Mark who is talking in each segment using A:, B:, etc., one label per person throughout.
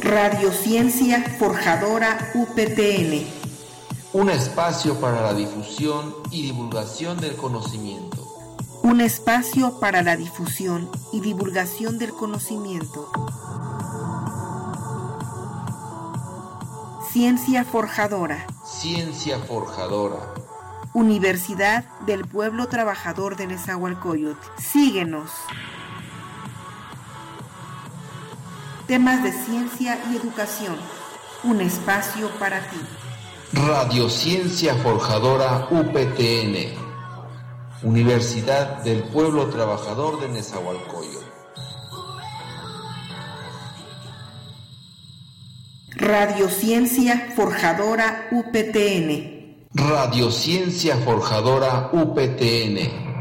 A: Radiociencia Forjadora UPTN.
B: Un espacio para la difusión y divulgación del conocimiento.
A: Un espacio para la difusión y divulgación del conocimiento. Ciencia Forjadora.
B: Ciencia Forjadora.
A: Universidad del Pueblo Trabajador de Nezahualcóyotl. Síguenos. Temas de ciencia y educación. Un espacio para ti.
B: Radiociencia Forjadora UPTN. Universidad del Pueblo Trabajador de Nezahualcóyotl.
A: Radiociencia Forjadora UPTN.
B: Radiociencia Forjadora UPTN.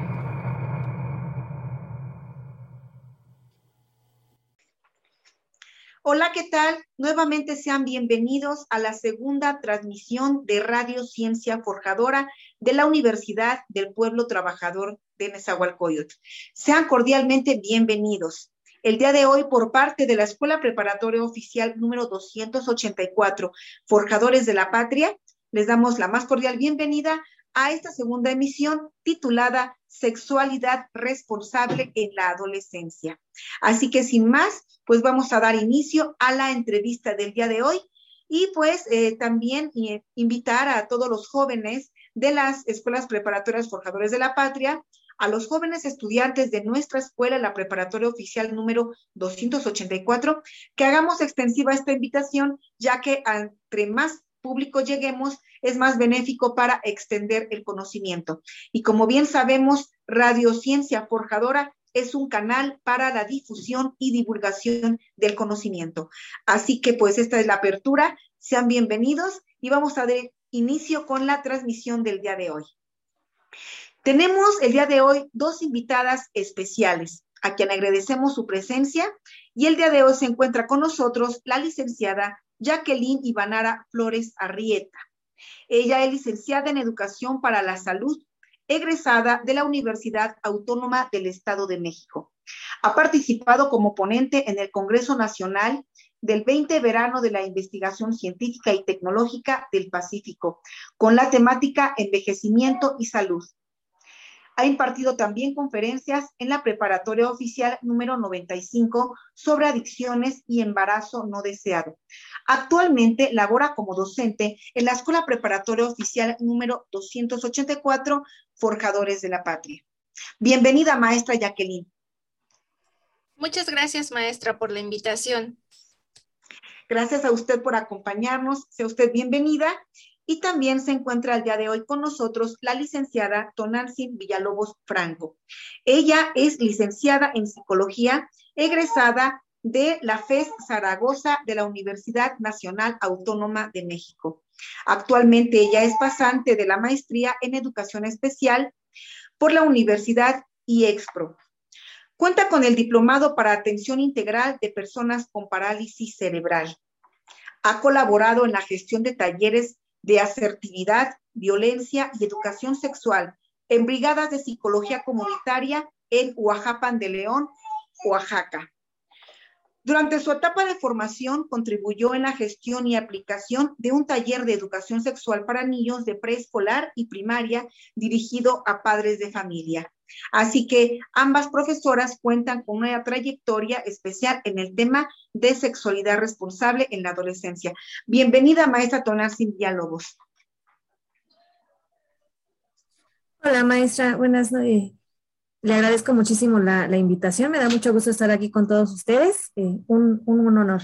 C: Hola, ¿qué tal? Nuevamente sean bienvenidos a la segunda transmisión de Radio Ciencia Forjadora de la Universidad del Pueblo Trabajador de Nezahualcóyotl. Sean cordialmente bienvenidos. El día de hoy, por parte de la Escuela Preparatoria Oficial número 284, Forjadores de la Patria, les damos la más cordial bienvenida a esta segunda emisión titulada Sexualidad responsable en la adolescencia. Así que sin más, pues vamos a dar inicio a la entrevista del día de hoy y pues eh, también eh, invitar a todos los jóvenes de las escuelas preparatorias Forjadores de la Patria a los jóvenes estudiantes de nuestra escuela, la preparatoria oficial número 284, que hagamos extensiva esta invitación, ya que entre más público lleguemos, es más benéfico para extender el conocimiento. Y como bien sabemos, Radio Ciencia Forjadora es un canal para la difusión y divulgación del conocimiento. Así que pues esta es la apertura. Sean bienvenidos y vamos a dar inicio con la transmisión del día de hoy. Tenemos el día de hoy dos invitadas especiales, a quien agradecemos su presencia, y el día de hoy se encuentra con nosotros la licenciada Jacqueline Ivanara Flores Arrieta. Ella es licenciada en Educación para la Salud, egresada de la Universidad Autónoma del Estado de México. Ha participado como ponente en el Congreso Nacional del 20 verano de la investigación científica y tecnológica del Pacífico, con la temática envejecimiento y salud. Ha impartido también conferencias en la preparatoria oficial número 95 sobre adicciones y embarazo no deseado. Actualmente labora como docente en la Escuela Preparatoria Oficial número 284, Forjadores de la Patria. Bienvenida, maestra Jacqueline.
D: Muchas gracias, maestra, por la invitación.
C: Gracias a usted por acompañarnos. Sea usted bienvenida y también se encuentra el día de hoy con nosotros la licenciada Tonantzin Villalobos Franco. Ella es licenciada en psicología, egresada de la FES Zaragoza de la Universidad Nacional Autónoma de México. Actualmente ella es pasante de la maestría en educación especial por la Universidad IEXPRO. Cuenta con el diplomado para atención integral de personas con parálisis cerebral. Ha colaborado en la gestión de talleres de asertividad, violencia y educación sexual en brigadas de psicología comunitaria en Oaxaca de León, Oaxaca. Durante su etapa de formación contribuyó en la gestión y aplicación de un taller de educación sexual para niños de preescolar y primaria dirigido a padres de familia. Así que ambas profesoras cuentan con una trayectoria especial en el tema de sexualidad responsable en la adolescencia. Bienvenida, maestra Tonar Sin Diálogos.
E: Hola, maestra. Buenas noches. Le agradezco muchísimo la, invitación. Me da mucho gusto estar aquí con todos ustedes. Eh, un, honor.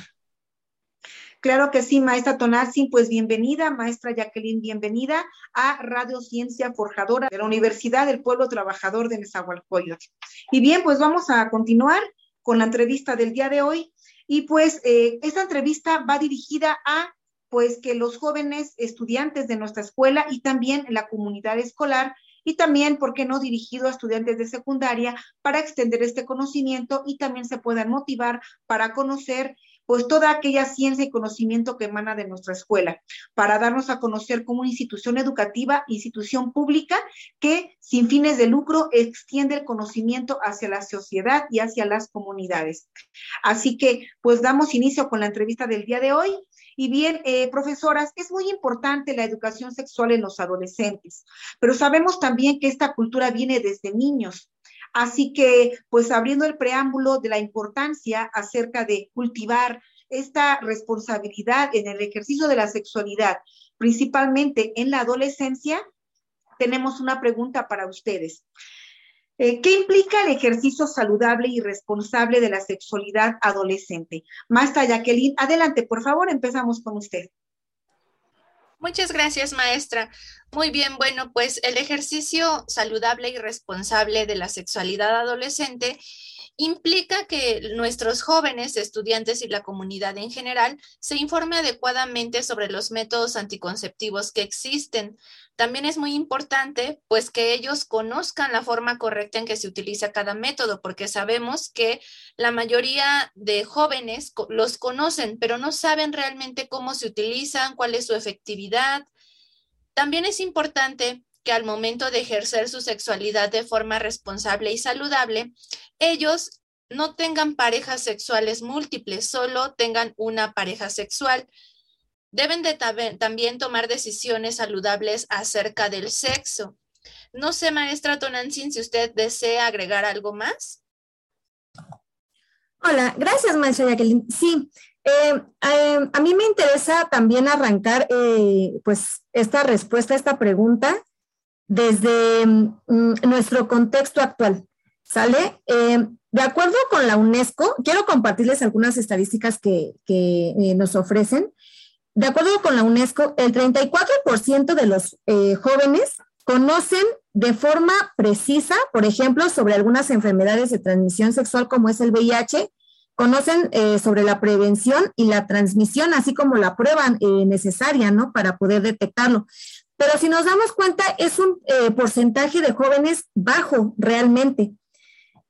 C: Claro que sí, maestra Tonarsin, pues bienvenida, maestra Jacqueline, bienvenida a Radio Ciencia Forjadora de la Universidad del Pueblo Trabajador de Nezahualcóyotl. Y bien, pues vamos a continuar con la entrevista del día de hoy. Y pues eh, esta entrevista va dirigida a pues que los jóvenes estudiantes de nuestra escuela y también la comunidad escolar y también, ¿por qué no?, dirigido a estudiantes de secundaria para extender este conocimiento y también se puedan motivar para conocer pues toda aquella ciencia y conocimiento que emana de nuestra escuela, para darnos a conocer como institución educativa, institución pública que sin fines de lucro extiende el conocimiento hacia la sociedad y hacia las comunidades. Así que pues damos inicio con la entrevista del día de hoy. Y bien, eh, profesoras, es muy importante la educación sexual en los adolescentes, pero sabemos también que esta cultura viene desde niños. Así que, pues abriendo el preámbulo de la importancia acerca de cultivar esta responsabilidad en el ejercicio de la sexualidad, principalmente en la adolescencia, tenemos una pregunta para ustedes. Eh, ¿Qué implica el ejercicio saludable y responsable de la sexualidad adolescente? Maestra Jacqueline, adelante, por favor, empezamos con usted.
D: Muchas gracias, maestra. Muy bien, bueno, pues el ejercicio saludable y responsable de la sexualidad adolescente implica que nuestros jóvenes, estudiantes y la comunidad en general se informe adecuadamente sobre los métodos anticonceptivos que existen. También es muy importante, pues, que ellos conozcan la forma correcta en que se utiliza cada método, porque sabemos que la mayoría de jóvenes los conocen, pero no saben realmente cómo se utilizan, cuál es su efectividad. También es importante que al momento de ejercer su sexualidad de forma responsable y saludable, ellos no tengan parejas sexuales múltiples, solo tengan una pareja sexual. Deben de también tomar decisiones saludables acerca del sexo. No sé, maestra Tonantzin, si usted desea agregar algo más.
E: Hola, gracias, maestra Jacqueline. Sí, eh, eh, a mí me interesa también arrancar eh, pues esta respuesta esta pregunta desde mm, nuestro contexto actual. ¿Sale? Eh, de acuerdo con la UNESCO, quiero compartirles algunas estadísticas que, eh, nos ofrecen. De acuerdo con la UNESCO, el 34% de los eh, jóvenes conocen de forma precisa, por ejemplo, sobre algunas enfermedades de transmisión sexual como es el VIH, conocen sobre la prevención y la transmisión, así como la prueba necesaria, ¿no? Para poder detectarlo. Pero si nos damos cuenta, es un porcentaje de jóvenes bajo realmente.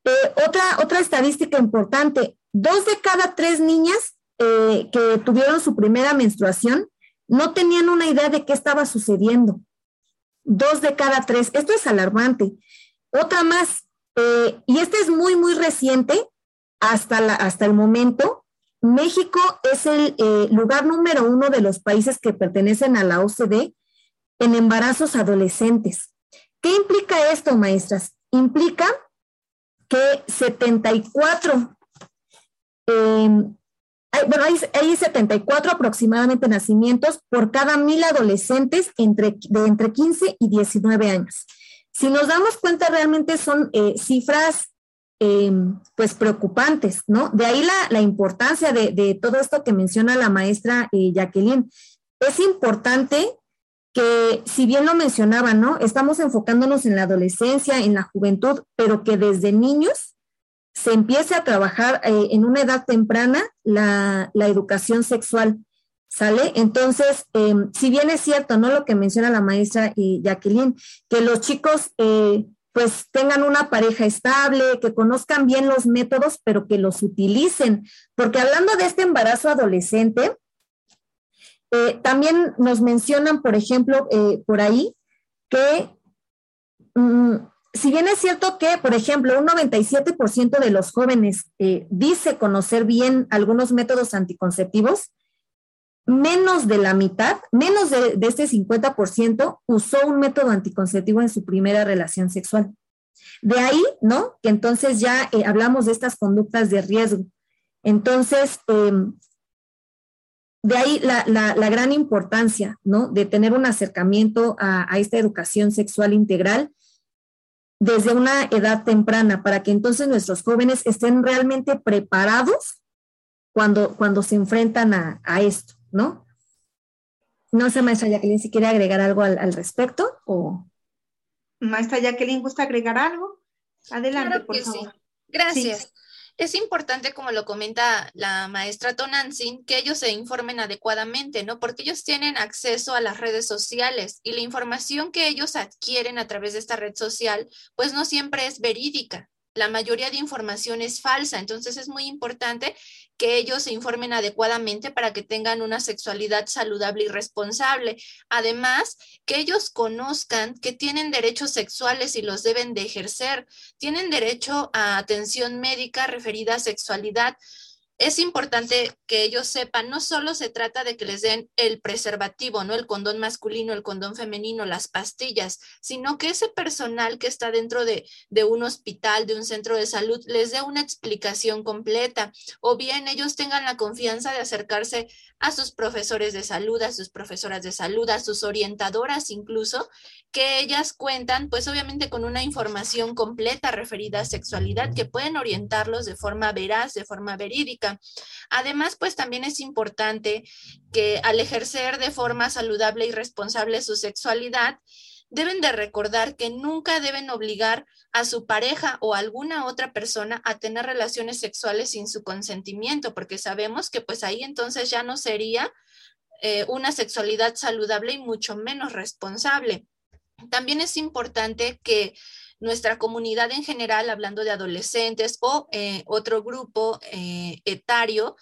E: Eh, otra, otra estadística importante, dos de cada tres niñas eh, que tuvieron su primera menstruación no tenían una idea de qué estaba sucediendo. Dos de cada tres. Esto es alarmante. Otra más, eh, y esta es muy, muy reciente, hasta, hasta el momento, México es el lugar número uno de los países que pertenecen a la OCDE en embarazos adolescentes. ¿Qué implica esto, maestras? Implica que 74, em, hay, bueno, hay, 74 aproximadamente nacimientos por cada mil adolescentes entre, de entre 15 y 19 años. Si nos damos cuenta, realmente son eh, cifras em, pues preocupantes, ¿no? De ahí la, importancia de, todo esto que menciona la maestra eh, Jacqueline. Es importante que si bien lo mencionaba, ¿no? Estamos enfocándonos en la adolescencia, en la juventud, pero que desde niños se empiece a trabajar eh, en una edad temprana la, educación sexual, ¿sale? Entonces, em, si bien es cierto, ¿no? Lo que menciona la maestra y Jacqueline, que los chicos eh, pues tengan una pareja estable, que conozcan bien los métodos, pero que los utilicen, porque hablando de este embarazo adolescente, eh, también nos mencionan, por ejemplo, eh, por ahí, que mm, si bien es cierto que, por ejemplo, un 97% de los jóvenes eh, dice conocer bien algunos métodos anticonceptivos, menos de la mitad, menos de, este 50% usó un método anticonceptivo en su primera relación sexual. De ahí, ¿no? Que entonces ya hablamos de estas conductas de riesgo. Entonces, em, de ahí la, gran importancia, ¿no? De tener un acercamiento a, esta educación sexual integral desde una edad temprana, para que entonces nuestros jóvenes estén realmente preparados cuando, cuando se enfrentan a, esto, ¿no? No sé, maestra Jacqueline, si quiere agregar algo al, respecto o...
C: Maestra Jacqueline, ¿gusta agregar algo? Adelante, por favor.
D: Gracias. Es importante, como lo comenta la maestra Tonantzin, que ellos se informen adecuadamente, ¿no? Porque ellos tienen acceso a las redes sociales y la información que ellos adquieren a través de esta red social, pues no siempre es verídica. la mayoría de información es falsa. Entonces es muy importante que ellos se informen adecuadamente para que tengan una sexualidad saludable y responsable. Además, que ellos conozcan que tienen derechos sexuales y los deben de ejercer. Tienen derecho a atención médica referida a sexualidad es importante que ellos sepan, no solo se trata de que les den el preservativo, ¿no? El condón masculino, el condón femenino, las pastillas, sino que ese personal que está dentro de, de un hospital, de un centro de salud, les dé una explicación completa o bien ellos tengan la confianza de acercarse a sus profesores de salud, a sus profesoras de salud, a sus orientadoras incluso, que ellas cuentan pues obviamente con una información completa referida a sexualidad que pueden orientarlos de forma veraz, de forma verídica. Además pues también es importante que al ejercer de forma saludable y responsable su sexualidad, deben de recordar que nunca deben obligar a su pareja o alguna otra persona a tener relaciones sexuales sin su consentimiento, porque sabemos que pues ahí entonces ya no sería eh, una sexualidad saludable y mucho menos responsable. También es importante que nuestra comunidad en general, hablando de adolescentes o eh, otro grupo eh, etario,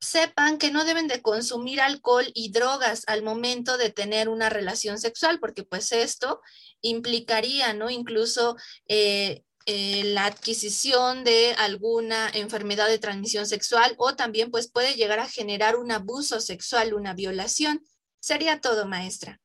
D: sepan que no deben de consumir alcohol y drogas al momento de tener una relación sexual, porque pues esto implicaría, ¿no? Incluso eh, la adquisición de alguna enfermedad de transmisión sexual o también pues puede llegar a generar un abuso sexual, una violación. Sería todo, maestra.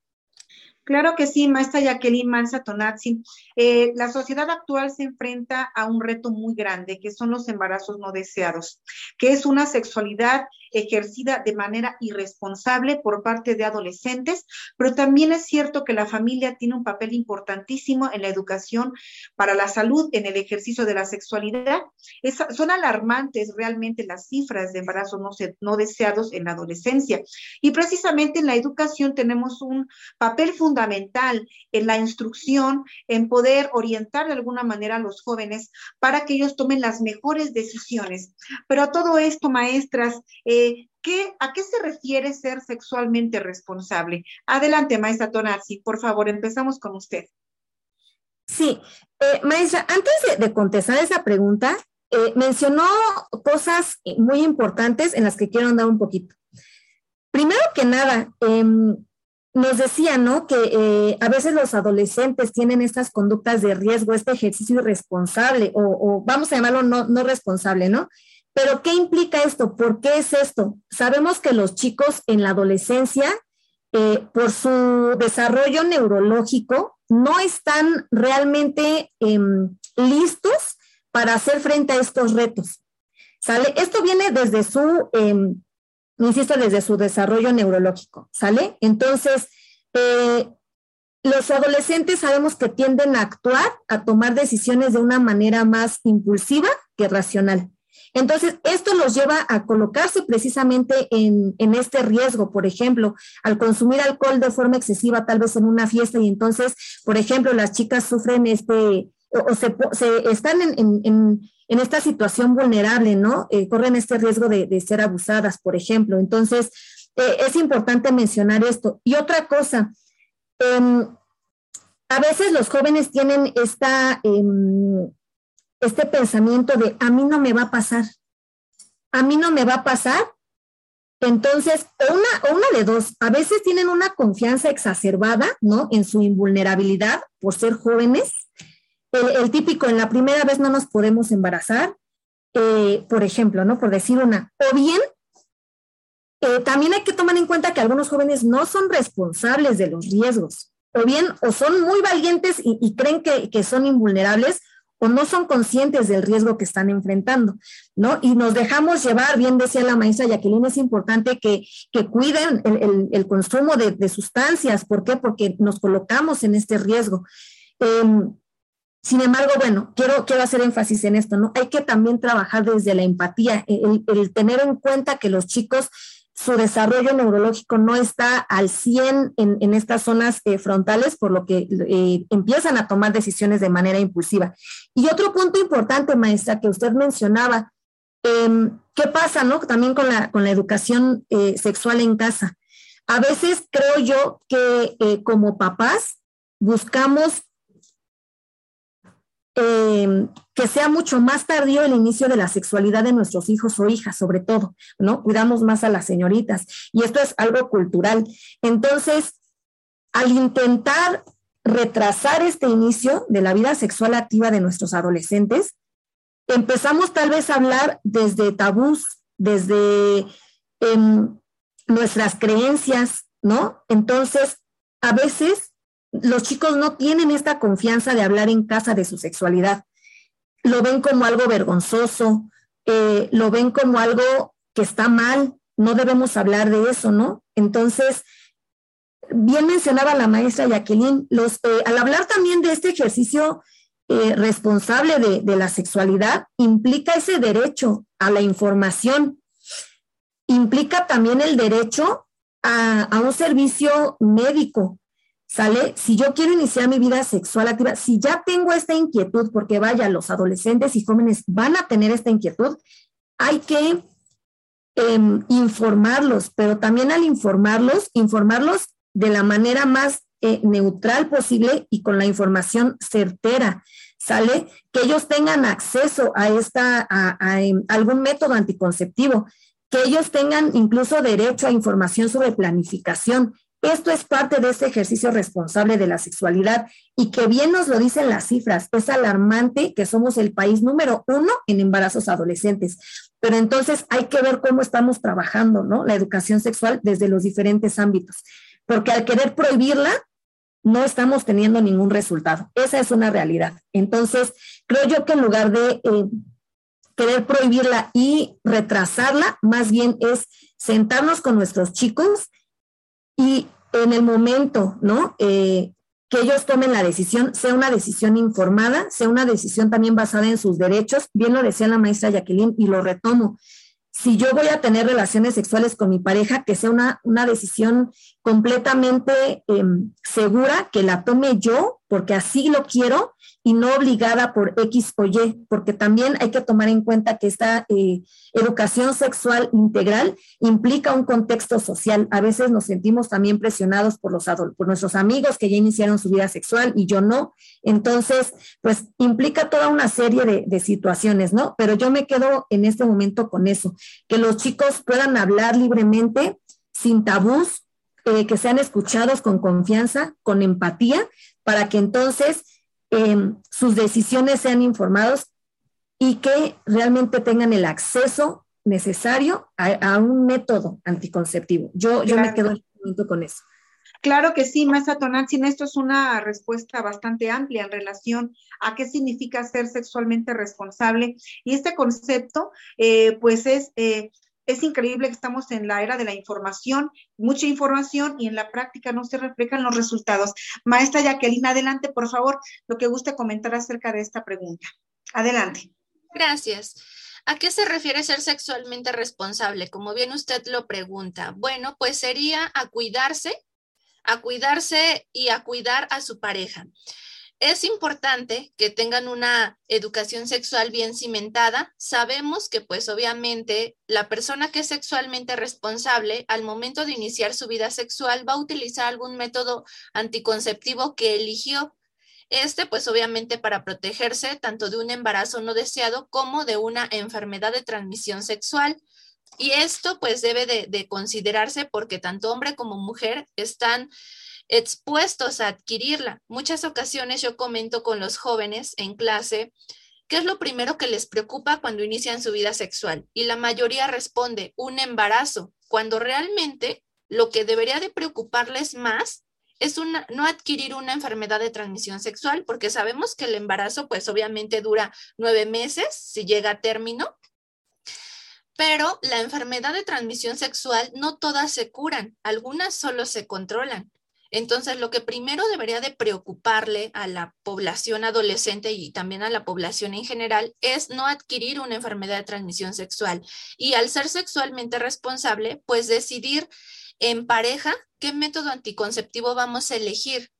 C: Claro que sí, maestra Jacqueline Mansa Tonazzi. Eh, la sociedad actual se enfrenta a un reto muy grande, que son los embarazos no deseados, que es una sexualidad ejercida de manera irresponsable por parte de adolescentes, pero también es cierto que la familia tiene un papel importantísimo en la educación para la salud, en el ejercicio de la sexualidad. son alarmantes realmente las cifras de embarazos no, no deseados en la adolescencia. Y precisamente en la educación tenemos un papel fundamental en la instrucción, en poder orientar de alguna manera a los jóvenes para que ellos tomen las mejores decisiones. Pero a todo esto, maestras, eh, ¿A qué se refiere ser sexualmente responsable? Adelante, maestra Tonazzi, por favor, empezamos con usted.
E: Sí, eh, maestra, antes de, contestar esa pregunta, eh, mencionó cosas muy importantes en las que quiero andar un poquito. Primero que nada, em, nos decía, ¿no? Que eh, a veces los adolescentes tienen estas conductas de riesgo, este ejercicio irresponsable, o, vamos a llamarlo no responsable, ¿no? Pero ¿qué implica esto? ¿Por qué es esto? Sabemos que los chicos en la adolescencia, eh, por su desarrollo neurológico, no están realmente em, listos para hacer frente a estos retos. ¿Sale? Esto viene desde su, em, insisto, desde su desarrollo neurológico, ¿sale? Entonces, eh, los adolescentes sabemos que tienden a actuar, a tomar decisiones de una manera más impulsiva que racional. Entonces, esto los lleva a colocarse precisamente en, este riesgo, por ejemplo, al consumir alcohol de forma excesiva, tal vez en una fiesta, y entonces, por ejemplo, las chicas sufren este, o, se, están en, esta situación vulnerable, ¿no? Eh, corren este riesgo de, ser abusadas, por ejemplo. Entonces, eh, es importante mencionar esto. Y otra cosa, em, a veces los jóvenes tienen esta em, este pensamiento de a mí no me va a pasar, a mí no me va a pasar. Entonces, una, una de dos, a veces tienen una confianza exacerbada, ¿no? En su invulnerabilidad por ser jóvenes. El, típico, en la primera vez no nos podemos embarazar, eh, por ejemplo, ¿no? Por decir una. O bien, eh, también hay que tomar en cuenta que algunos jóvenes no son responsables de los riesgos. O bien, o son muy valientes y, creen que, que son invulnerables, o no son conscientes del riesgo que están enfrentando, ¿no? Y nos dejamos llevar, bien decía la maestra Jacqueline, es importante que, cuiden el, consumo de, sustancias. ¿Por qué? Porque nos colocamos en este riesgo. Em, sin embargo, bueno, quiero, quiero hacer énfasis en esto, ¿no? Hay que también trabajar desde la empatía, el tener en cuenta que los chicos su desarrollo neurológico no está al 100 en, estas zonas eh, frontales, por lo que eh, empiezan a tomar decisiones de manera impulsiva. Y otro punto importante, maestra, que usted mencionaba, em, ¿qué pasa no? también con la, con la educación eh, sexual en casa? A veces creo yo que como papás buscamos eh, que sea mucho más tardío el inicio de la sexualidad de nuestros hijos o hijas, sobre todo, ¿no? Cuidamos más a las señoritas y esto es algo cultural. Entonces, al intentar retrasar este inicio de la vida sexual activa de nuestros adolescentes, empezamos tal vez a hablar desde tabús, desde em, nuestras creencias, ¿no? Entonces, a veces los chicos no tienen esta confianza de hablar en casa de su sexualidad. Lo ven como algo vergonzoso, eh, lo ven como algo que está mal, no debemos hablar de eso, ¿no? Entonces, bien mencionaba la maestra Jacqueline, los, eh, al hablar también de este ejercicio eh, responsable de, la sexualidad, implica ese derecho a la información, implica también el derecho a un servicio médico, ¿Sale? Si yo quiero iniciar mi vida sexual activa, si ya tengo esta inquietud, porque vaya, los adolescentes y jóvenes van a tener esta inquietud, hay que eh, informarlos, pero también al informarlos, informarlos de la manera más eh, neutral posible y con la información certera, ¿sale? Que ellos tengan acceso a, esta, a, a algún método anticonceptivo, que ellos tengan incluso derecho a información sobre planificación, esto es parte de este ejercicio responsable de la sexualidad y que bien nos lo dicen las cifras, es alarmante que somos el país número uno en embarazos adolescentes. Pero entonces hay que ver cómo estamos trabajando, ¿no? La educación sexual desde los diferentes ámbitos, porque al querer prohibirla, no estamos teniendo ningún resultado. Esa es una realidad. Entonces, creo yo que en lugar de eh, querer prohibirla y retrasarla, más bien es sentarnos con nuestros chicos y en el momento, ¿no? Eh, que ellos tomen la decisión, sea una decisión informada, sea una decisión también basada en sus derechos. Bien lo decía la maestra Jacqueline y lo retomo. Si yo voy a tener relaciones sexuales con mi pareja, que sea una, una decisión completamente eh, segura, que la tome yo, porque así lo quiero, y no obligada por X o Y, porque también hay que tomar en cuenta que esta eh, educación sexual integral implica un contexto social. A veces nos sentimos también presionados por, los por nuestros amigos que ya iniciaron su vida sexual y yo no. Entonces, pues implica toda una serie de, situaciones, ¿no? Pero yo me quedo en este momento con eso, que los chicos puedan hablar libremente, sin tabús, eh, que sean escuchados con confianza, con empatía, para que entonces eh, sus decisiones sean informados y que realmente tengan el acceso necesario a, a un método anticonceptivo. Yo, claro. yo me quedo con eso.
C: Claro que sí, maestra Tonantzin, esto es una respuesta bastante amplia en relación a qué significa ser sexualmente responsable. Y este concepto, eh, pues es eh, es increíble que estamos en la era de la información, mucha información y en la práctica no se reflejan los resultados. Maestra Jacqueline, adelante, por favor, lo que guste comentar acerca de esta pregunta. Adelante.
D: Gracias. ¿A qué se refiere ser sexualmente responsable? Como bien usted lo pregunta. Bueno, pues sería a cuidarse, a cuidarse y a cuidar a su pareja. Es importante que tengan una educación sexual bien cimentada. Sabemos que pues obviamente la persona que es sexualmente responsable al momento de iniciar su vida sexual va a utilizar algún método anticonceptivo que eligió. Este pues obviamente para protegerse tanto de un embarazo no deseado como de una enfermedad de transmisión sexual. Y esto pues debe de, de considerarse porque tanto hombre como mujer están expuestos a adquirirla. Muchas ocasiones yo comento con los jóvenes en clase qué es lo primero que les preocupa cuando inician su vida sexual y la mayoría responde un embarazo, cuando realmente lo que debería de preocuparles más es una, no adquirir una enfermedad de transmisión sexual, porque sabemos que el embarazo pues obviamente dura nueve meses si llega a término, pero la enfermedad de transmisión sexual no todas se curan, algunas solo se controlan. Entonces, lo que primero debería de preocuparle a la población adolescente y también a la población en general es no adquirir una enfermedad de transmisión sexual. Y al ser sexualmente responsable, pues decidir en pareja qué método anticonceptivo vamos a elegir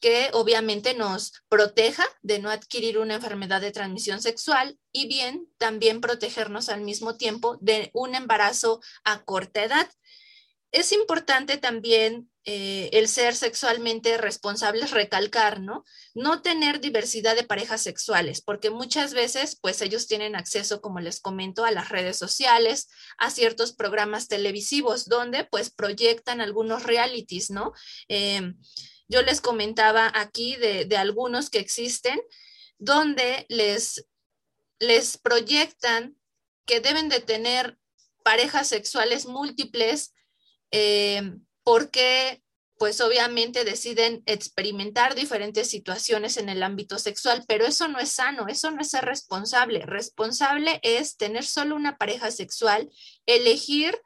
D: que obviamente nos proteja de no adquirir una enfermedad de transmisión sexual y bien también protegernos al mismo tiempo de un embarazo a corta edad. Es importante también eh, el ser sexualmente responsables, recalcar, ¿no? No tener diversidad de parejas sexuales, porque muchas veces, pues ellos tienen acceso, como les comento, a las redes sociales, a ciertos programas televisivos, donde pues proyectan algunos realities, ¿no? Em, yo les comentaba aquí de, de, algunos que existen, donde les, les proyectan que deben de tener parejas sexuales múltiples, eh, porque pues obviamente deciden experimentar diferentes situaciones en el ámbito sexual, pero eso no es sano, eso no es ser responsable. Responsable es tener solo una pareja sexual, elegir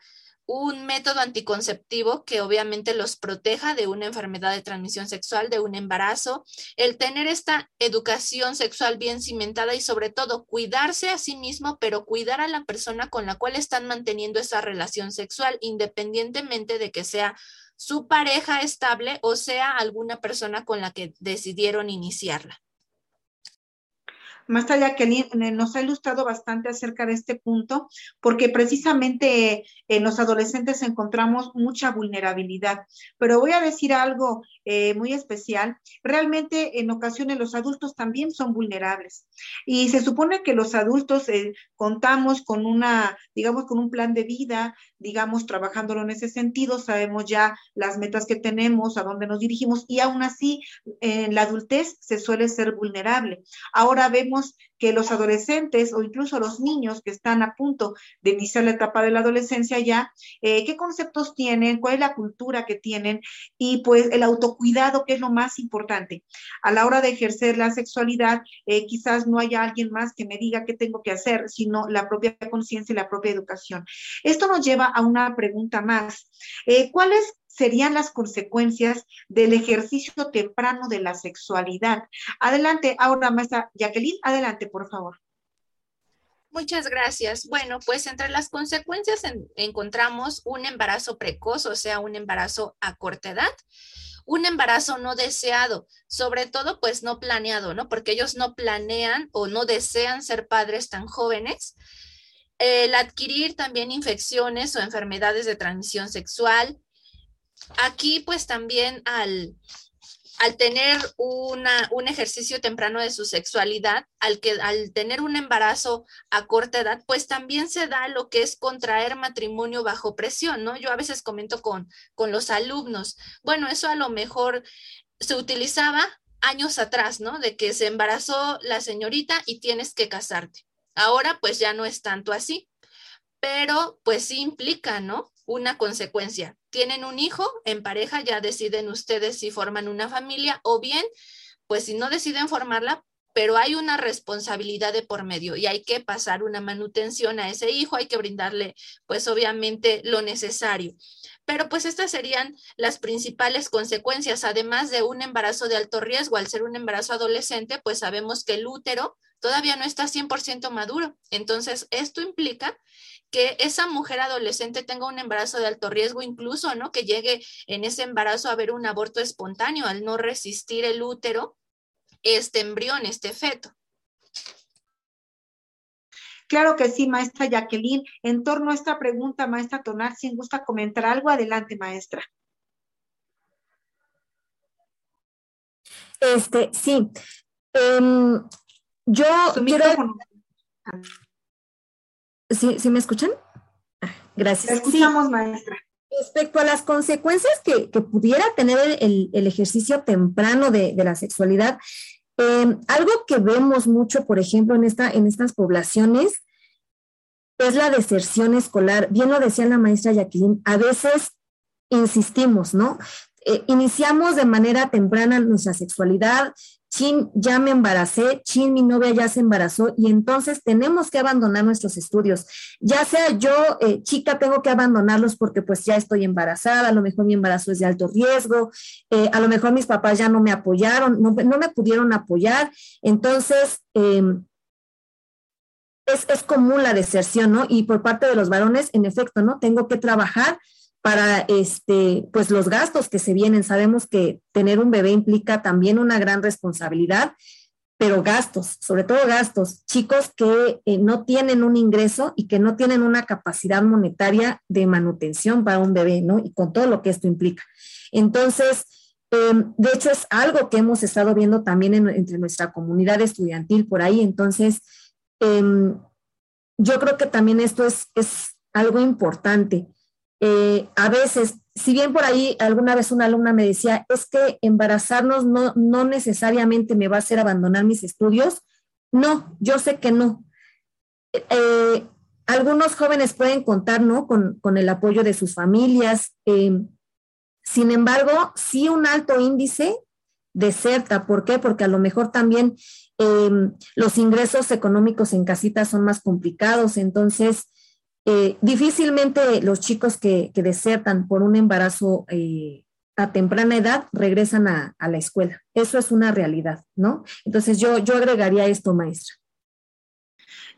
D: un método anticonceptivo que obviamente los proteja de una enfermedad de transmisión sexual, de un embarazo, el tener esta educación sexual bien cimentada y sobre todo cuidarse a sí mismo, pero cuidar a la persona con la cual están manteniendo esa relación sexual, independientemente de que sea su pareja estable o sea alguna persona con la que decidieron iniciarla.
C: Más allá que nos ha ilustrado bastante acerca de este punto, porque precisamente en los adolescentes encontramos mucha vulnerabilidad. Pero voy a decir algo eh, muy especial. Realmente en ocasiones los adultos también son vulnerables. Y se supone que los adultos eh, contamos con una, digamos, con un plan de vida, digamos, trabajándolo en ese sentido, sabemos ya las metas que tenemos, a dónde nos dirigimos, y aún así en la adultez se suele ser vulnerable. Ahora vemos que los adolescentes o incluso los niños que están a punto de iniciar la etapa de la adolescencia ya, eh, qué conceptos tienen, cuál es la cultura que tienen y pues el autocuidado, que es lo más importante. A la hora de ejercer la sexualidad, eh, quizás no haya alguien más que me diga qué tengo que hacer, sino la propia conciencia y la propia educación. Esto nos lleva a una pregunta más. Eh, ¿Cuáles serían las consecuencias del ejercicio temprano de la sexualidad. Adelante, ahora maestra Jacqueline, adelante, por favor.
D: Muchas gracias. Bueno, pues entre las consecuencias encontramos un embarazo precoz, o sea, un embarazo a corta edad, un embarazo no deseado, sobre todo pues no planeado, ¿no? Porque ellos no planean o no desean ser padres tan jóvenes. El adquirir también infecciones o enfermedades de transmisión sexual, Aquí pues también al, al tener una, un ejercicio temprano de su sexualidad, al, que, al tener un embarazo a corta edad, pues también se da lo que es contraer matrimonio bajo presión, ¿no? Yo a veces comento con, con los alumnos, bueno, eso a lo mejor se utilizaba años atrás, ¿no? De que se embarazó la señorita y tienes que casarte. Ahora pues ya no es tanto así, pero pues sí implica, ¿no? Una consecuencia tienen un hijo en pareja, ya deciden ustedes si forman una familia o bien, pues si no deciden formarla, pero hay una responsabilidad de por medio y hay que pasar una manutención a ese hijo, hay que brindarle pues obviamente lo necesario. Pero pues estas serían las principales consecuencias, además de un embarazo de alto riesgo, al ser un embarazo adolescente, pues sabemos que el útero todavía no está 100% maduro. Entonces, esto implica que esa mujer adolescente tenga un embarazo de alto riesgo, incluso, ¿no? Que llegue en ese embarazo a haber un aborto espontáneo al no resistir el útero, este embrión, este feto.
C: Claro que sí, maestra Jacqueline. En torno a esta pregunta, maestra Tonar, si gusta comentar algo, adelante, maestra.
E: Este, sí. Em, yo quiero... ¿Sí, me escuchan? Ah, gracias.
C: escuchamos, maestra.
E: Respecto a las consecuencias que, pudiera tener el, ejercicio temprano de, la sexualidad, em, algo que vemos mucho, por ejemplo, en, esta, en estas poblaciones es la deserción escolar. Bien lo decía la maestra Jacqueline, a veces insistimos, ¿no? Eh, iniciamos de manera temprana nuestra sexualidad, chin, ya me embaracé, chin, mi novia ya se embarazó y entonces tenemos que abandonar nuestros estudios. Ya sea yo, eh, chica, tengo que abandonarlos porque pues ya estoy embarazada, a lo mejor mi embarazo es de alto riesgo, eh, a lo mejor mis papás ya no me apoyaron, no, me pudieron apoyar, entonces... Em, es, es común la deserción, ¿no? Y por parte de los varones, en efecto, ¿no? Tengo que trabajar para este, pues los gastos que se vienen. Sabemos que tener un bebé implica también una gran responsabilidad. pero gastos, sobre todo gastos, chicos que eh, no tienen un ingreso y que no tienen una capacidad monetaria de manutención para un bebé, ¿no? Y con todo lo que esto implica. Entonces, em, de hecho, es algo que hemos estado viendo también entre nuestra comunidad estudiantil por ahí. Entonces, em, yo creo que también esto es, es algo importante. Eh, a veces, si bien por ahí alguna vez una alumna me decía, es que embarazarnos no, no necesariamente me va a hacer abandonar mis estudios, no, yo sé que no. Eh, algunos jóvenes pueden contar, ¿no? Con, con el apoyo de sus familias. Eh, sin embargo, sí un alto índice deserta. ¿Por qué? Porque a lo mejor también los ingresos económicos en casita son más complicados. Entonces, eh, difícilmente los chicos que, desertan por un embarazo eh, a temprana edad regresan a, la escuela. Eso es una realidad, ¿no? Entonces yo, yo agregaría esto, maestra.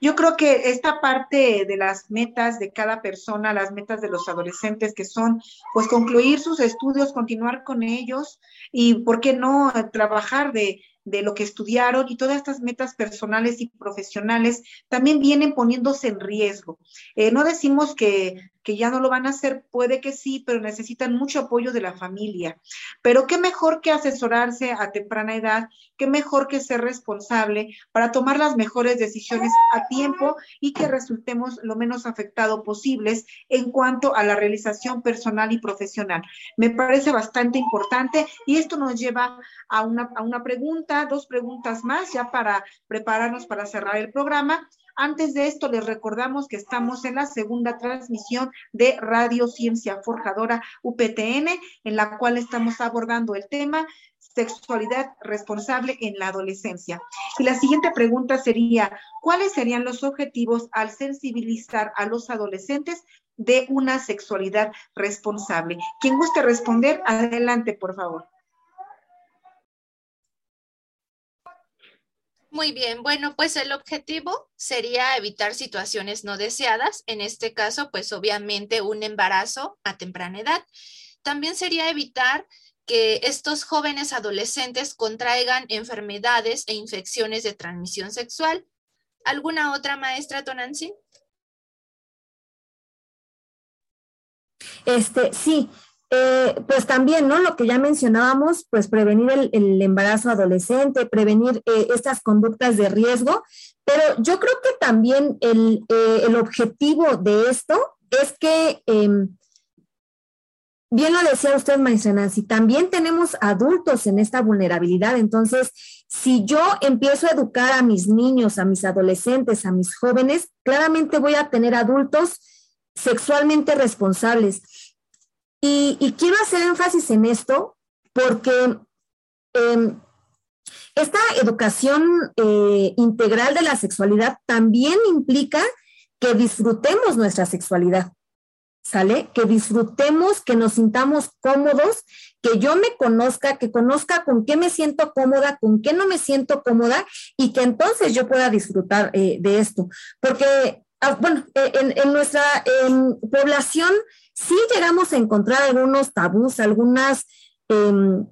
C: Yo creo que esta parte de las metas de cada persona, las metas de los adolescentes, que son, pues, concluir sus estudios, continuar con ellos y, ¿por qué no, trabajar de, de lo que estudiaron y todas estas metas personales y profesionales también vienen poniéndose en riesgo. Eh, no decimos que que ya no lo van a hacer, puede que sí, pero necesitan mucho apoyo de la familia. Pero qué mejor que asesorarse a temprana edad, qué mejor que ser responsable para tomar las mejores decisiones a tiempo y que resultemos lo menos afectados posibles en cuanto a la realización personal y profesional. Me parece bastante importante y esto nos lleva a una, a una pregunta, dos preguntas más ya para prepararnos para cerrar el programa. Antes de esto, les recordamos que estamos en la segunda transmisión de Radio Ciencia Forjadora UPTN, en la cual estamos abordando el tema sexualidad responsable en la adolescencia. Y la siguiente pregunta sería, ¿cuáles serían los objetivos al sensibilizar a los adolescentes de una sexualidad responsable? Quien guste responder, adelante, por favor.
D: Muy bien, bueno, pues el objetivo sería evitar situaciones no deseadas, en este caso, pues obviamente un embarazo a temprana edad. También sería evitar que estos jóvenes adolescentes contraigan enfermedades e infecciones de transmisión sexual. ¿Alguna otra maestra, Tonancy?
E: Este, sí, eh, pues también, ¿no? Lo que ya mencionábamos, pues prevenir el, embarazo adolescente, prevenir eh, estas conductas de riesgo, pero yo creo que también el, eh, objetivo de esto es que, em, bien lo decía usted, maestra Nancy, también tenemos adultos en esta vulnerabilidad, entonces, si yo empiezo a educar a mis niños, a mis adolescentes, a mis jóvenes, claramente voy a tener adultos sexualmente responsables y, quiero hacer énfasis en esto porque em, esta educación eh, integral de la sexualidad también implica que disfrutemos nuestra sexualidad, ¿sale? Que disfrutemos, que nos sintamos cómodos, que yo me conozca, que conozca con qué me siento cómoda, con qué no me siento cómoda y que entonces yo pueda disfrutar eh, de esto. Porque, ah, bueno, en, nuestra población sí llegamos a encontrar algunos tabús, algunas em,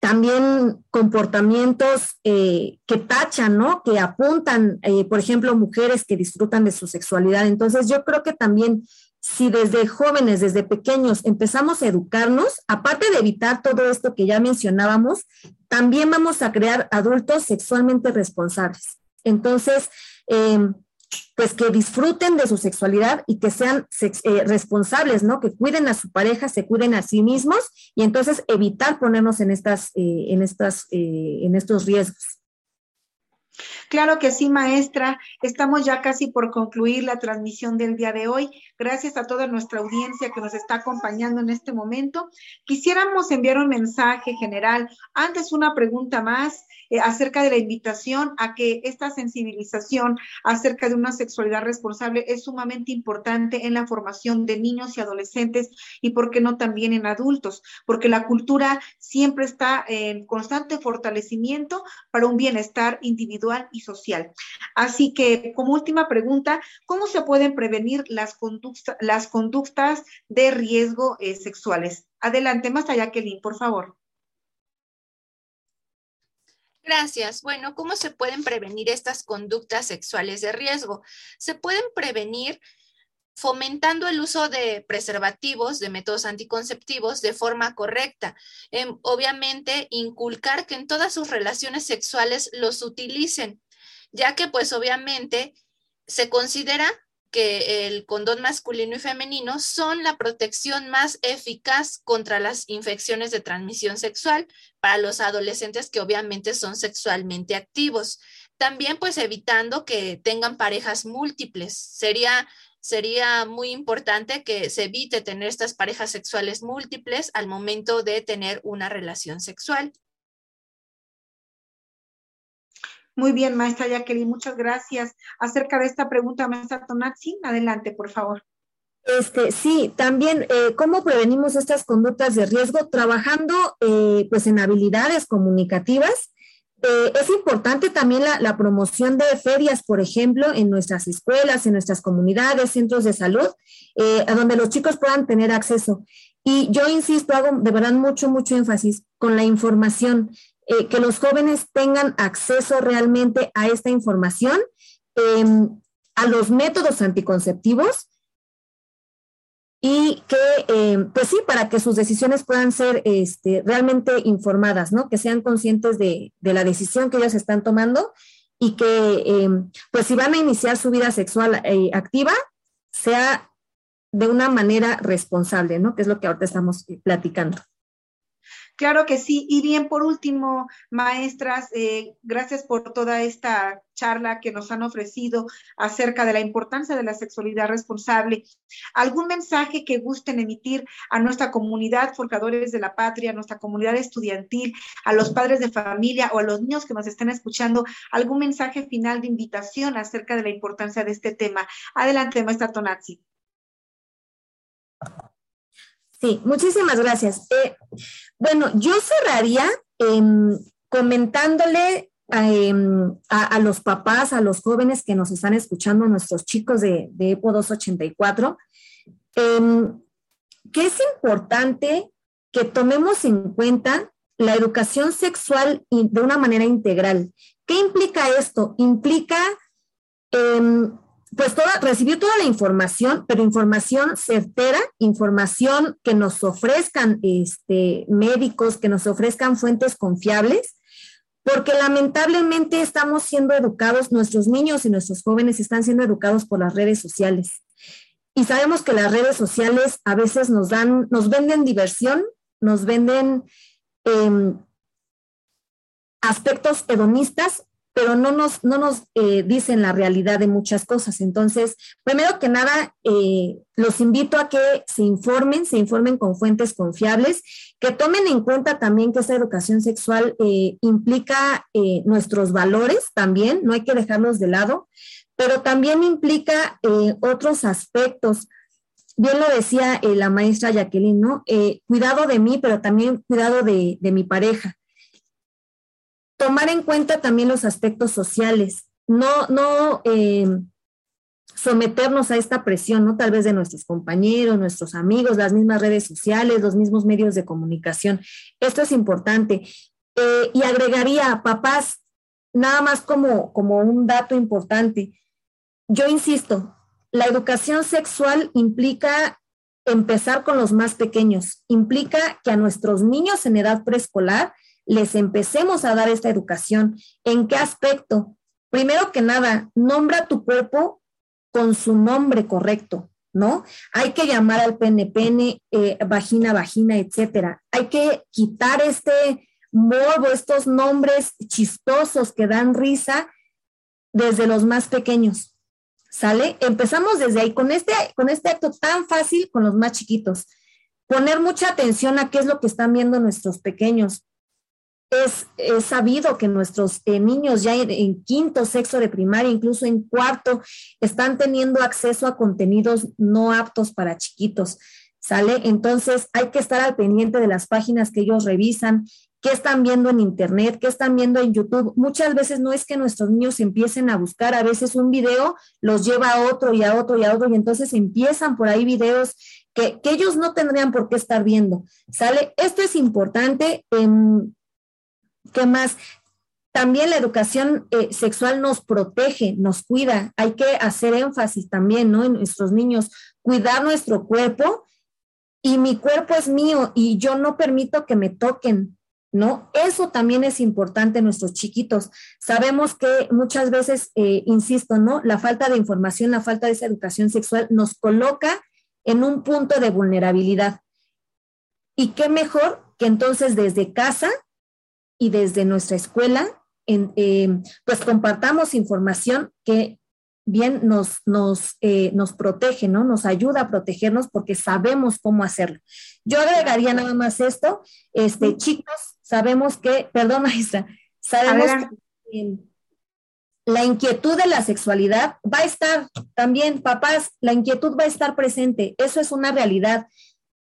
E: también comportamientos eh, que tachan, ¿no? Que apuntan, eh, por ejemplo, mujeres que disfrutan de su sexualidad. Entonces, yo creo que también si desde jóvenes, desde pequeños, empezamos a educarnos, aparte de evitar todo esto que ya mencionábamos, también vamos a crear adultos sexualmente responsables. Entonces, eh, pues que disfruten de su sexualidad y que sean eh, responsables, ¿no? Que cuiden a su pareja, se cuiden a sí mismos y entonces evitar ponernos en estas, eh, en estas, eh, en estos riesgos.
C: Claro que sí, maestra. Estamos ya casi por concluir la transmisión del día de hoy. Gracias a toda nuestra audiencia que nos está acompañando en este momento. Quisiéramos enviar un mensaje general. Antes, una pregunta más. Eh, acerca de la invitación a que esta sensibilización acerca de una sexualidad responsable es sumamente importante en la formación de niños y adolescentes y, por qué no, también en adultos, porque la cultura siempre está en constante fortalecimiento para un bienestar individual y social. Así que, como última pregunta, ¿cómo se pueden prevenir las conductas, las conductas de riesgo eh, sexuales? Adelante, más allá, Kelly, por favor.
D: Gracias. Bueno, ¿cómo se pueden prevenir estas conductas sexuales de riesgo? Se pueden prevenir fomentando el uso de preservativos, de métodos anticonceptivos de forma correcta. Em, obviamente, inculcar que en todas sus relaciones sexuales los utilicen, ya que pues obviamente se considera que el condón masculino y femenino son la protección más eficaz contra las infecciones de transmisión sexual para los adolescentes que obviamente son sexualmente activos. También pues evitando que tengan parejas múltiples. Sería sería muy importante que se evite tener estas parejas sexuales múltiples al momento de tener una relación sexual.
C: Muy bien, maestra Jacqueline, muchas gracias. Acerca de esta pregunta, maestra Tonaxi, adelante, por favor.
E: Este, sí, también, eh, ¿cómo prevenimos estas conductas de riesgo? Trabajando eh, pues en habilidades comunicativas. Eh, es importante también la, promoción de ferias, por ejemplo, en nuestras escuelas, en nuestras comunidades, centros de salud, a donde los chicos puedan tener acceso. Y yo insisto, hago de verdad mucho, mucho énfasis con la información. Eh, que los jóvenes tengan acceso realmente a esta información, em, a los métodos anticonceptivos y que, em, pues sí, para que sus decisiones puedan ser este, realmente informadas, ¿no? Que sean conscientes de, la decisión que ellos están tomando y que, em, pues si van a iniciar su vida sexual eh, activa, sea de una manera responsable, ¿no? Que es lo que ahorita estamos eh, platicando.
C: Claro que sí. Y bien, por último, maestras, eh, gracias por toda esta charla que nos han ofrecido acerca de la importancia de la sexualidad responsable. ¿Algún mensaje que gusten emitir a nuestra comunidad forjadores de la patria, a nuestra comunidad estudiantil, a los padres de familia o a los niños que nos estén escuchando? ¿Algún mensaje final de invitación acerca de la importancia de este tema? Adelante, maestra Tonazzi.
E: Sí, muchísimas gracias. Eh, bueno, yo cerraría em, comentándole em, a, los papás, a los jóvenes que nos están escuchando, nuestros chicos de, de EPO 284, em, que es importante que tomemos en cuenta la educación sexual de una manera integral. ¿Qué implica esto? Implica pues toda, recibir toda la información, pero información certera, información que nos ofrezcan este, médicos, que nos ofrezcan fuentes confiables, porque lamentablemente estamos siendo educados, nuestros niños y nuestros jóvenes están siendo educados por las redes sociales. Y sabemos que las redes sociales a veces nos dan, nos venden diversión, nos venden em, aspectos hedonistas pero no nos, no nos eh, dicen la realidad de muchas cosas. Entonces, primero que nada, eh, los invito a que se informen, se informen con fuentes confiables, que tomen en cuenta también que esta educación sexual eh, implica nuestros valores también, no hay que dejarlos de lado, pero también implica otros aspectos. Bien lo decía la maestra Jacqueline, ¿no? cuidado de mí, pero también cuidado de, de mi pareja tomar en cuenta también los aspectos sociales, no, no eh, someternos a esta presión, ¿no? Tal vez de nuestros compañeros, nuestros amigos, las mismas redes sociales, los mismos medios de comunicación. Esto es importante. Eh, y agregaría, papás, nada más como, como un dato importante. Yo insisto, la educación sexual implica empezar con los más pequeños, implica que a nuestros niños en edad preescolar les empecemos a dar esta educación. ¿En qué aspecto? Primero que nada, nombra tu cuerpo con su nombre correcto, ¿no? Hay que llamar al pene pene, eh, vagina vagina, etcétera. Hay que quitar este morbo, estos nombres chistosos que dan risa desde los más pequeños. ¿Sale? Empezamos desde ahí, con este, con este acto tan fácil con los más chiquitos. Poner mucha atención a qué es lo que están viendo nuestros pequeños es, sabido que nuestros eh, niños ya en, quinto, sexto de primaria, incluso en cuarto, están teniendo acceso a contenidos no aptos para chiquitos. ¿Sale? Entonces hay que estar al pendiente de las páginas que ellos revisan, qué están viendo en Internet, qué están viendo en YouTube. Muchas veces no es que nuestros niños empiecen a buscar, a veces un video los lleva a otro y a otro y a otro y entonces empiezan por ahí videos que, ellos no tendrían por qué estar viendo. ¿Sale? Esto es importante. en ¿Qué más? también la educación eh, sexual nos protege, nos cuida. Hay que hacer énfasis también, ¿no? En nuestros niños, cuidar nuestro cuerpo y mi cuerpo es mío y yo no permito que me toquen, ¿no? Eso también es importante en nuestros chiquitos. Sabemos que muchas veces, eh, insisto, ¿no? La falta de información, la falta de esa educación sexual nos coloca en un punto de vulnerabilidad. Y qué mejor que entonces desde casa y desde nuestra escuela eh, pues compartamos información que bien nos, nos, eh, nos protege, ¿no? Nos ayuda a protegernos porque sabemos cómo hacerlo. Yo agregaría nada más esto, este, chicos, sabemos que, perdón maestra, sabemos que la inquietud de la sexualidad va a estar también, papás, la inquietud va a estar presente, eso es una realidad.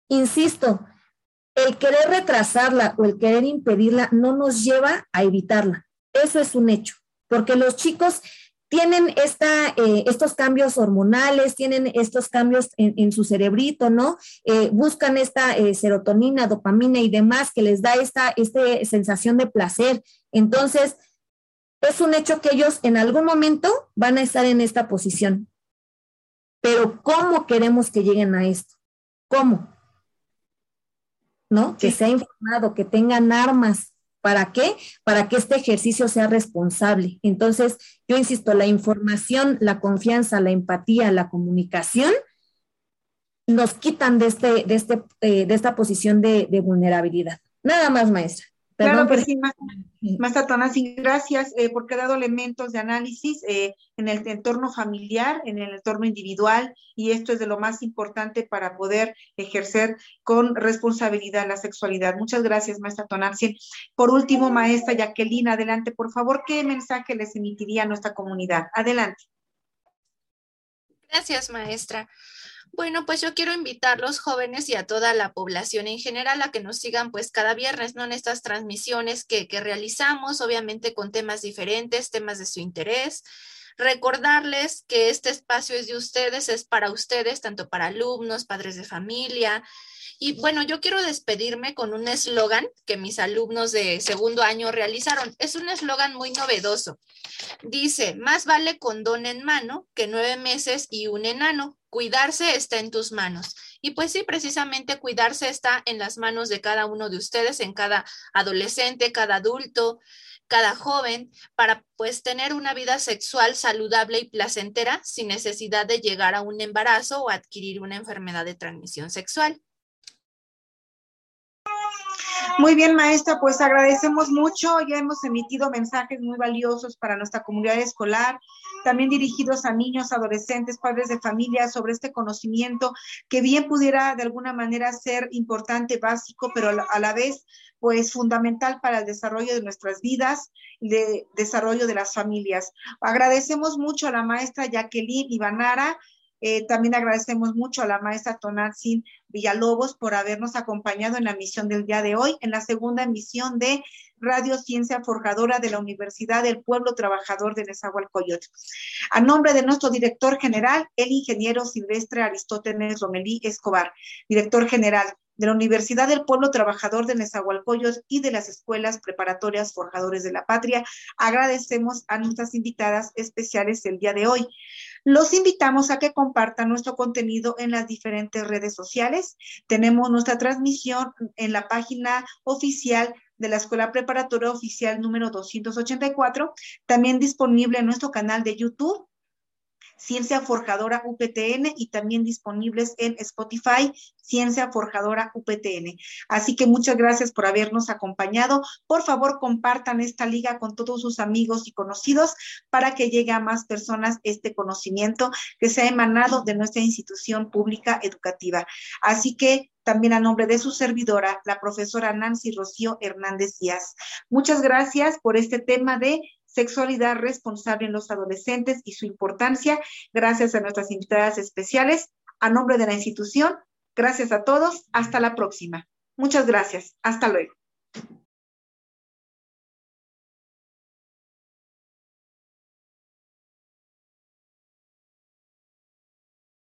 E: Insisto, el querer retrasarla o el querer impedirla no nos lleva a evitarla. Eso es un hecho, porque los chicos tienen esta, eh, estos cambios hormonales, tienen estos cambios en, su cerebrito, ¿no? Eh, buscan esta eh, serotonina, dopamina y demás que les da esta, esta sensación de placer. Entonces, es un hecho que ellos en algún momento van a estar en esta posición. Pero ¿cómo queremos que lleguen a esto? ¿Cómo? ¿No? Que sea informado, que tengan armas, ¿Para qué? Para que este ejercicio sea responsable. Entonces, yo insisto, la información, la confianza, la empatía, la comunicación nos quitan de, este, de, este, eh, de esta posición de vulnerabilidad. Nada más, maestra
C: claro que sí, Maestra Tonasi, gracias eh, porque ha dado elementos de análisis eh, en el entorno familiar, en el entorno individual, y esto es de lo más importante para poder ejercer con responsabilidad la sexualidad. Muchas gracias, maestra Tonasi. Por último, maestra Jacqueline, adelante, por favor, ¿qué mensaje les emitiría a nuestra comunidad? Adelante.
D: Gracias, maestra. Bueno, pues yo quiero invitar a los jóvenes y a toda la población en general a que nos sigan pues cada viernes, ¿no? En estas transmisiones que, que realizamos, obviamente con temas diferentes, temas de su interés. Recordarles que este espacio es de ustedes, es para ustedes, tanto para alumnos, padres de familia, y bueno, yo quiero despedirme con un eslogan que mis alumnos de segundo año realizaron. Es un eslogan muy novedoso. Dice, más vale condón en mano que nueve meses y un enano. Cuidarse está en tus manos. Y pues sí, precisamente cuidarse está en las manos de cada uno de ustedes, en cada adolescente, cada adulto, cada joven, para pues tener una vida sexual saludable y placentera sin necesidad de llegar a un embarazo o adquirir una enfermedad de transmisión sexual.
C: Muy bien, maestra, pues agradecemos mucho. Ya hemos emitido mensajes muy valiosos para nuestra comunidad escolar, también dirigidos a niños, adolescentes, padres de familia sobre este conocimiento que bien pudiera de alguna manera ser importante, básico, pero a la vez pues fundamental para el desarrollo de nuestras vidas y de desarrollo de las familias. Agradecemos mucho a la maestra Jacqueline Ibanara, eh, también agradecemos mucho a la maestra Tonantzin Villalobos por habernos acompañado en la misión del día de hoy, en la segunda emisión de Radio Ciencia Forjadora de la Universidad del Pueblo Trabajador de Nezahualcóyotl. A nombre de nuestro director general, el ingeniero Silvestre Aristóteles Romelí Escobar, director general de la Universidad del Pueblo Trabajador de Nezahualcóyotl y de las escuelas preparatorias Forjadores de la Patria, agradecemos a nuestras invitadas especiales el día de hoy. Los invitamos a que compartan nuestro contenido en las diferentes redes sociales. Tenemos nuestra transmisión en la página oficial de la Escuela Preparatoria Oficial número 284, también disponible en nuestro canal de YouTube Ciencia Forjadora UPTN y también disponibles en Spotify, Ciencia Forjadora UPTN. Así que muchas gracias por habernos acompañado. Por favor, compartan esta liga con todos sus amigos y conocidos para que llegue a más personas este conocimiento que se ha emanado de nuestra institución pública educativa. Así que también a nombre de su servidora, la profesora Nancy Rocío Hernández Díaz. Muchas gracias por este tema de sexualidad responsable en los adolescentes y su importancia. Gracias a nuestras invitadas especiales. A nombre de la institución, gracias a todos. Hasta la próxima. Muchas gracias. Hasta luego.